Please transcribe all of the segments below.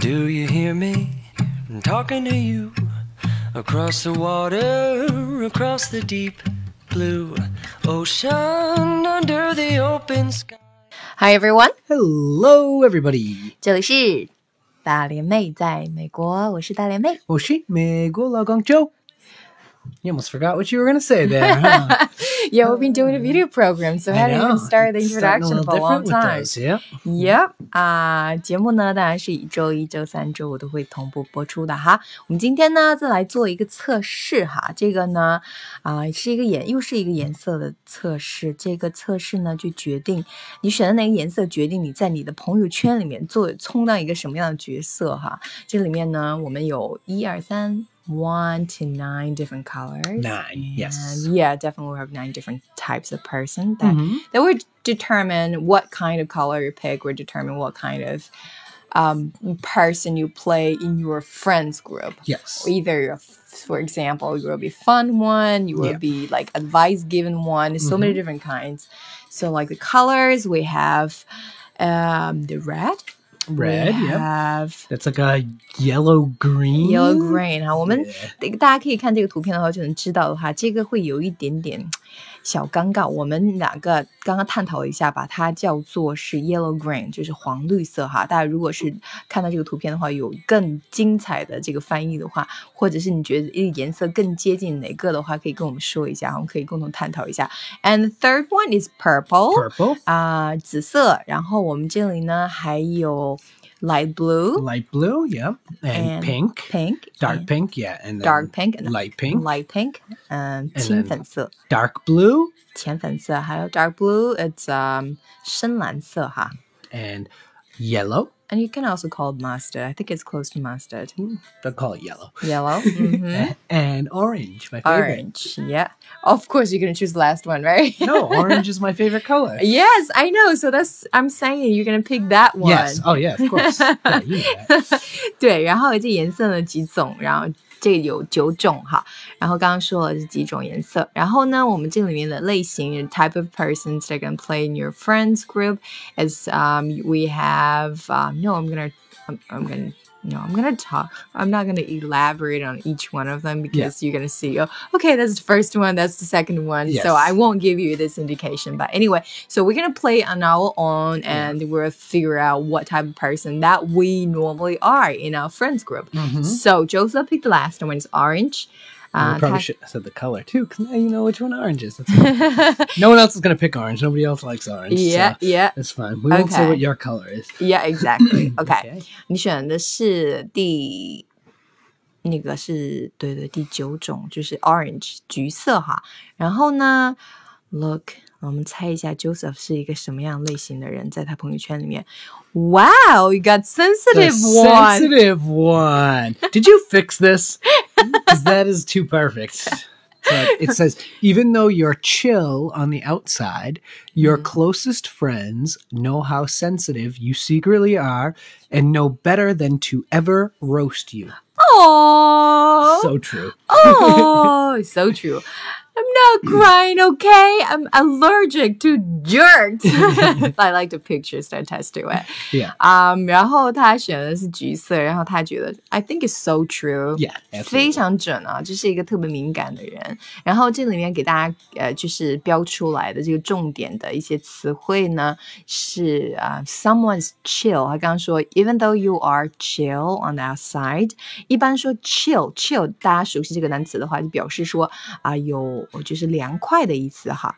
Do you hear me talking to you across the water, across the deep blue ocean, under the open sky? Hi everyone， Hello, everybody！这里是大连妹，在美国，我是大连妹。我是美国老公 Joe. You almost forgot what you were going to say there, huh? Yeah, we've been doing a video program, so I I hadn't know. even started the It's starting a introduction little for a long different with time. those, yeah. Yep 啊、节目呢当然是以周一、周三、周五都会同步播出的哈。我们今天呢再来做一个测试哈，这个呢啊、是一个颜，又是一个颜色的测试。这个测试呢就决定你选的哪个颜色，决定你在你的朋友圈里面做充当一个什么样的角色哈。这里面呢我们有一二三。 One to nine different colors. Nine, yes. Yeah, definitely we have nine different types of person that Mhm. that would determine what kind of color you pick would determine what kind of um, person you play in your friends group Yes. either for example you will be fun one you will Yeah. be like advice given one so many different kinds so like the colors we have um, the red Red, we yep. have That's like a yellow green. yellow green 哈，我们 Yeah. 这个大家可以看这个图片的话，就能知道的话，这个会有一点点 小尴尬。我们两个刚刚探讨了一下，把它叫做是 yellow green，就是黄绿色哈。大家如果是看到这个图片的话，有更精彩的这个翻译的话，或者是你觉得这个颜色更接近哪个的话，可以跟我们说一下，我们可以共同探讨一下。And the third one is purple，Purple, 啊、紫色。然后我们这里呢还有 light blue。 light blue, yeah. And, And pink. pink, Dark and pink, yeah. And then dark pink, and light pink. light pink，嗯， And 青 then- 粉色、 Dark blue 浅粉色，还有 dark blue，it's um 深蓝色哈。 and yellow. And you can also call it mustard. I think it's close to mustard. I'll call it yellow. Yellow, mhm. And orange, my favorite. orange. Yeah. Of course, you're gonna choose the last one, right? No, orange is my favorite color. yes, I know. So that's I'm saying you're gonna pick that one. Yes. Oh, yeah, of course. yeah, you know that. 对，然后这颜色呢几种，然后这个有九种哈，然后刚刚说了是几种颜色，然后呢，我们这里面的类型 type of persons that can play in your friends group is um we have um no I'm gonna I'm, I'm gonna no, I'm gonna talk. I'm not gonna elaborate on each one of them because you're gonna see, oh, okay, that's the first one, that's the second one. Yes. So I won't give you this indication. But anyway, so we're gonna play on our own and we'll figure out what type of person that we normally are in our friends group. Mhm. So Joseph picked the last one, it's orange. We Uh, probably他 should have said the color too, because now you know which one orange is. That's fine. no one else is going to pick orange. Nobody else likes orange. yeah, so yeah, that's fine. We won't say Okay. what your color is. yeah, exactly. Okay. Okay. 你选的是第那个是对对第九种，就是 orange 橘色哈。然后呢，look，我们猜一下 Joseph 是一个什么样类型的人，在他朋友圈里面。Wow, you got The sensitive one. sensitive one. Did you fix this? Because that is too perfect. But it says, even though you're chill on the outside, your mm-hmm. closest friends know how sensitive you secretly are and know better than to ever roast you. Oh, So true. oh, so true. I'm not crying, okay? I'm allergic to jerks. I like the pictures that attest to it. Yeah. 啊、然后他选的是橘色，然后他觉得 I think it's so true， Yeah. 非 Absolutely. 常准啊，这是一个特别敏感的人。然后这里面给大家呃，就是标出来的这个重点的一些词汇呢，是啊、s o m e o n e s chill。他刚刚说，even though you are chill on the outside，一般说 chill，chill，大家熟悉这个单词的话，就表示说啊、有 就是凉快的意思哈。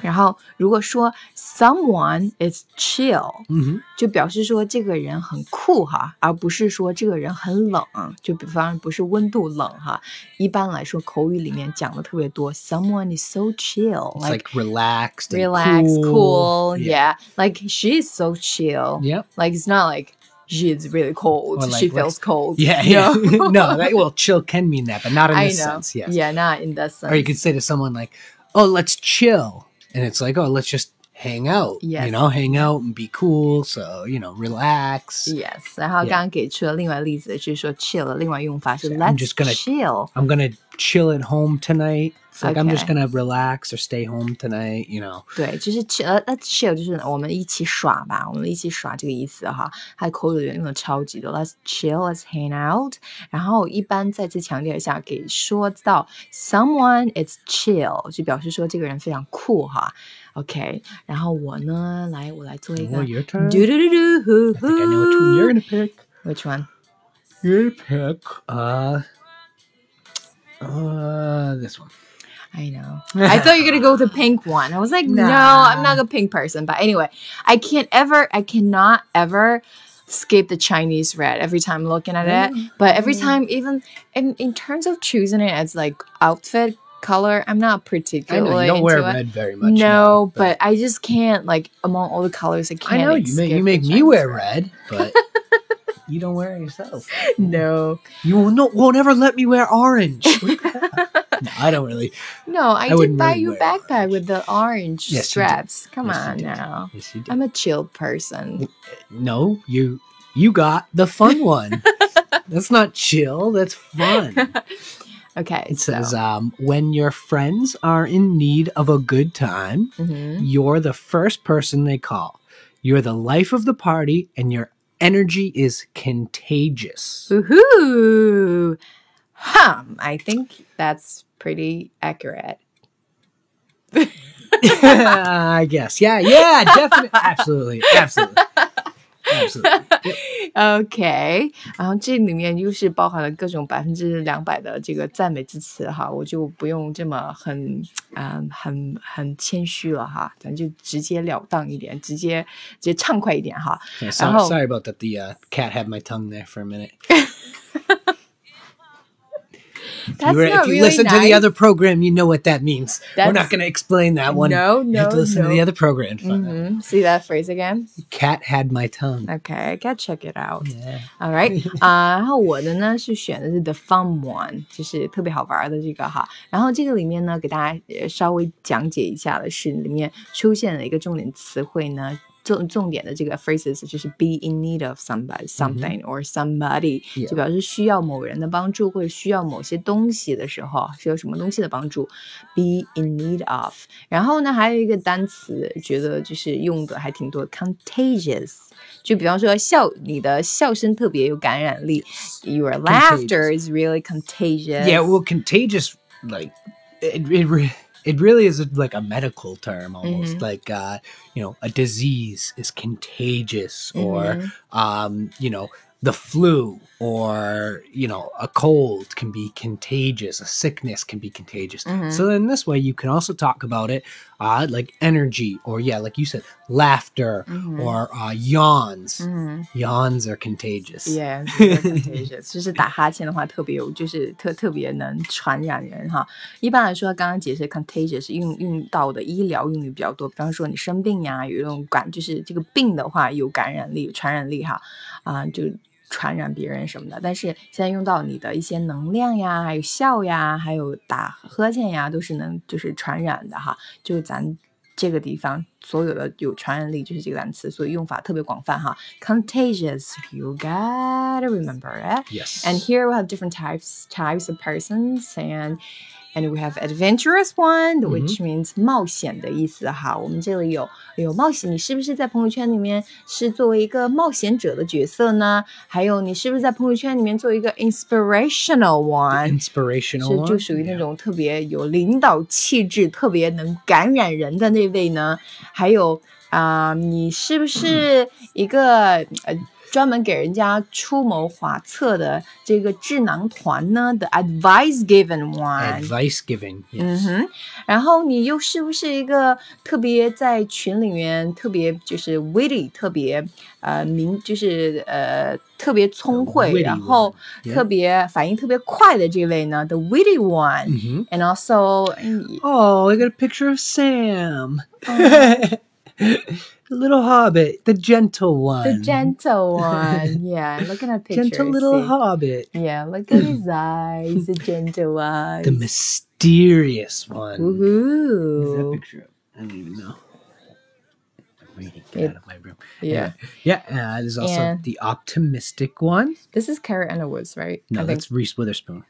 然后如果说 someone is chill， Mhm. 就表示说这个人很酷哈，而不是说这个人很冷。就比方不是温度冷哈，一般来说口语里面讲的特别多。Someone is so chill, It's like, relaxed and relaxed, cool. Yeah. Yeah. like she is so chill. Yep. Like it's not like she is really cold. Or like she what's- feels cold. Yeah, you yeah. know? no, that, well, chill can mean that, but not in I this know. sense. Yes. Yeah, not in that sense. Or you could say to someone like, "Oh, let's chill," and it's like, "Oh, let's just hang out." Yes. You know, hang out and be cool. So you know, relax. Yes，然后刚刚给出了另外例子，就是说 chill 的另外用法是 I'm let's just gonna- chill。 I'm gonna chill at home tonight. It's like I'm just Okay. gonna relax or stay home tonight. You know. 对，就是 chill，呃那 chill 就是我们一起耍吧，我们一起耍这个意思哈。它的口语用的超级多，Let's chill，Let's hang out。然后一般再次强调一下，给说到 someone is chill，就表示说这个人非常酷哈。OK，然后我呢，来我来做一个 Oh, your turn. do do do do hoo I think I know which one you're gonna pick. Which one? You're gonna pick uh uh this one. I know. I thought you were gonna go with a pink one. I was like, no, Nah. I'm not a pink person. But anyway, I can't ever, I cannot ever skip the Chinese red every time looking at it. Mm. But every mm. time, even in, in terms of choosing it as like outfit color, I'm not I know particularly you don't wear it. red very much. No, now, but I just can't like among all the colors. I can't. I know you make you make me wear red, but you don't wear it yourself. No, You will no, won't ever let me wear orange. no, I don't really. no, I, I did buy really you a backpack with the orange Yes, straps. Come Yes, on now. Yes. I'm a chill person. No, you you got the fun one. that's not chill. That's fun. Okay, It so- says, um, when your friends are in need of a good time, Mhm. you're the first person they call. You're the life of the party, and your energy is contagious. Woohoo! Hum, I think that's pretty accurate. I guess. Yeah, yeah, definitely. absolutely. Absolutely. Absolutely. OK，然后这里面又是包含了各种百分之两百的这个赞美之词哈，我就不用这么很嗯很很谦虚了哈，咱就直截了当一点，直接直接畅快一点哈。 Yeah, sorry, Oh. sorry about that. The uh, cat had my tongue there for a minute. If That's you, were- not if you really listen to the nice. other program, you know what that means. We're That's- not going to explain that one. No, you have to no, listen to no. the other program. to find out. Mhm. See that phrase again? Cat had my tongue. Okay, I gotta check it out. Yeah. All right，啊、然后我的呢是选的是 the fun one，就是特别好玩的这个哈。然后这个里面呢，给大家呃稍微讲解一下的是，里面出现了一个重点词汇呢。 重重点的这个 phrases 就是 be in need of somebody something or somebody，、 Yeah. 就表示需要某人的帮助或者需要某些东西的时候，需要什么东西的帮助，be in need of。然后呢，还有一个单词，觉得就是用的还挺多，contagious。就比方说笑，你的笑声特别有感染力，your laughter is really contagious。 Yeah, well, contagious, like, it, it, re- it really is like a medical term almost. Like, uh, you know, a disease is contagious, or, um, you know, the flu or, you know, a cold can be contagious, a sickness can be contagious. So then this way you can also talk about it uh, like energy or, yeah, like you said, laughter or uh, yawns. Yawns are contagious. Yeah, very contagious 就是打哈欠的话特别有，就是特特别能传染人哈。一般来说，刚刚解释 contagious 用用到的医疗用语比较多，比方说你生病呀，有一种感，就是这个病的话有感染力、有传染力哈，啊、就 传染别人什么的。但是现在用到你的一些能量呀，还有笑呀，还有打呵欠呀，都是能就是传染的哈。就咱这个地方所有的有传染力就是这个单词，所以用法特别广泛哈。Contagious, you gotta remember it. Yes. And here we have different types types of persons and and we have adventurous one, which means 冒险的意思哈。我们这里有有冒险，你是不是在朋友圈里面是作为一个冒险者的角色呢？还有你是不是在朋友圈里面做一个 inspirational one？ Inspirational 是 one? 就属于那种特别有领导气质、特别能感染人的那位呢？还有啊、你是不是一个呃 专门给人家出谋划策的这个智囊团呢？The advice given one。Advice giving. Yes. 嗯哼，然后你又是不是一个特别在群里面特别就是 witty，特别呃明就是呃特别聪慧然后特别反应特别快的这位呢？The witty one，、Mhm. and also 嗯 Oh, I got a picture of Sam. the little hobbit, the gentle one. the gentle one. Yeah, look at a picture. gentle little see. hobbit. Yeah, look at his eyes, the gentle eyes. The mysterious one. Where's that Woohoo! picture up? I don't even know. I'm reading. Get It- out of my room. Yeah. Yeah. Uh, there's also And- the optimistic one. This is Carrie Underwoods, right? No, I think. that's Reese Witherspoon.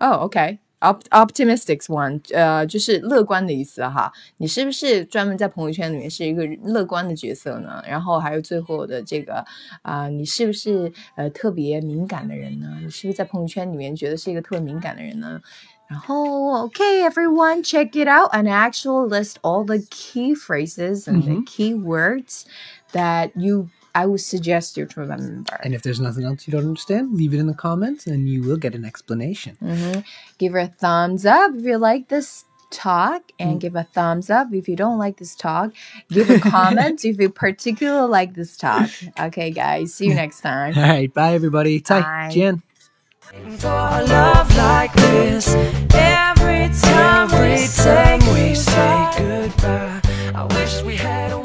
Oh, okay op optimistic one，呃，就是乐观的意思哈。你是不是专门在朋友圈里面是一个乐观的角色呢？然后还有最后的这个啊、你是不是呃特别敏感的人呢？你是不是在朋友圈里面觉得是一个特别敏感的人呢？然后，Okay, everyone, check it out and actually list all the key phrases and the key words that you I would suggest you to remember. And if there's nothing else you don't understand, leave it in the comments and you will get an explanation. Mm-hmm. Give her a thumbs up if you like this talk and mm. give a thumbs up if you don't like this talk. Give a comment if you particularly like this talk. Okay, guys, see you next time. All right, bye everybody. Bye. Bye. Jen. For a love like this, every time, every time we say goodbye, I wish we had.